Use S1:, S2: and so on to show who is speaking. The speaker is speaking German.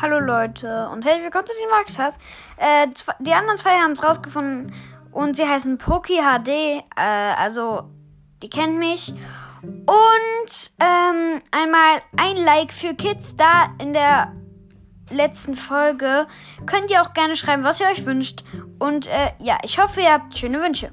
S1: Hallo Leute und hey, willkommen zu den Max Äh, die anderen zwei haben es rausgefunden und sie heißen Poki HD, äh, also die kennen mich. Und ähm, einmal ein Like für Kids da in der letzten Folge. Könnt ihr auch gerne schreiben, was ihr euch wünscht. Und äh, ja, ich hoffe, ihr habt schöne Wünsche.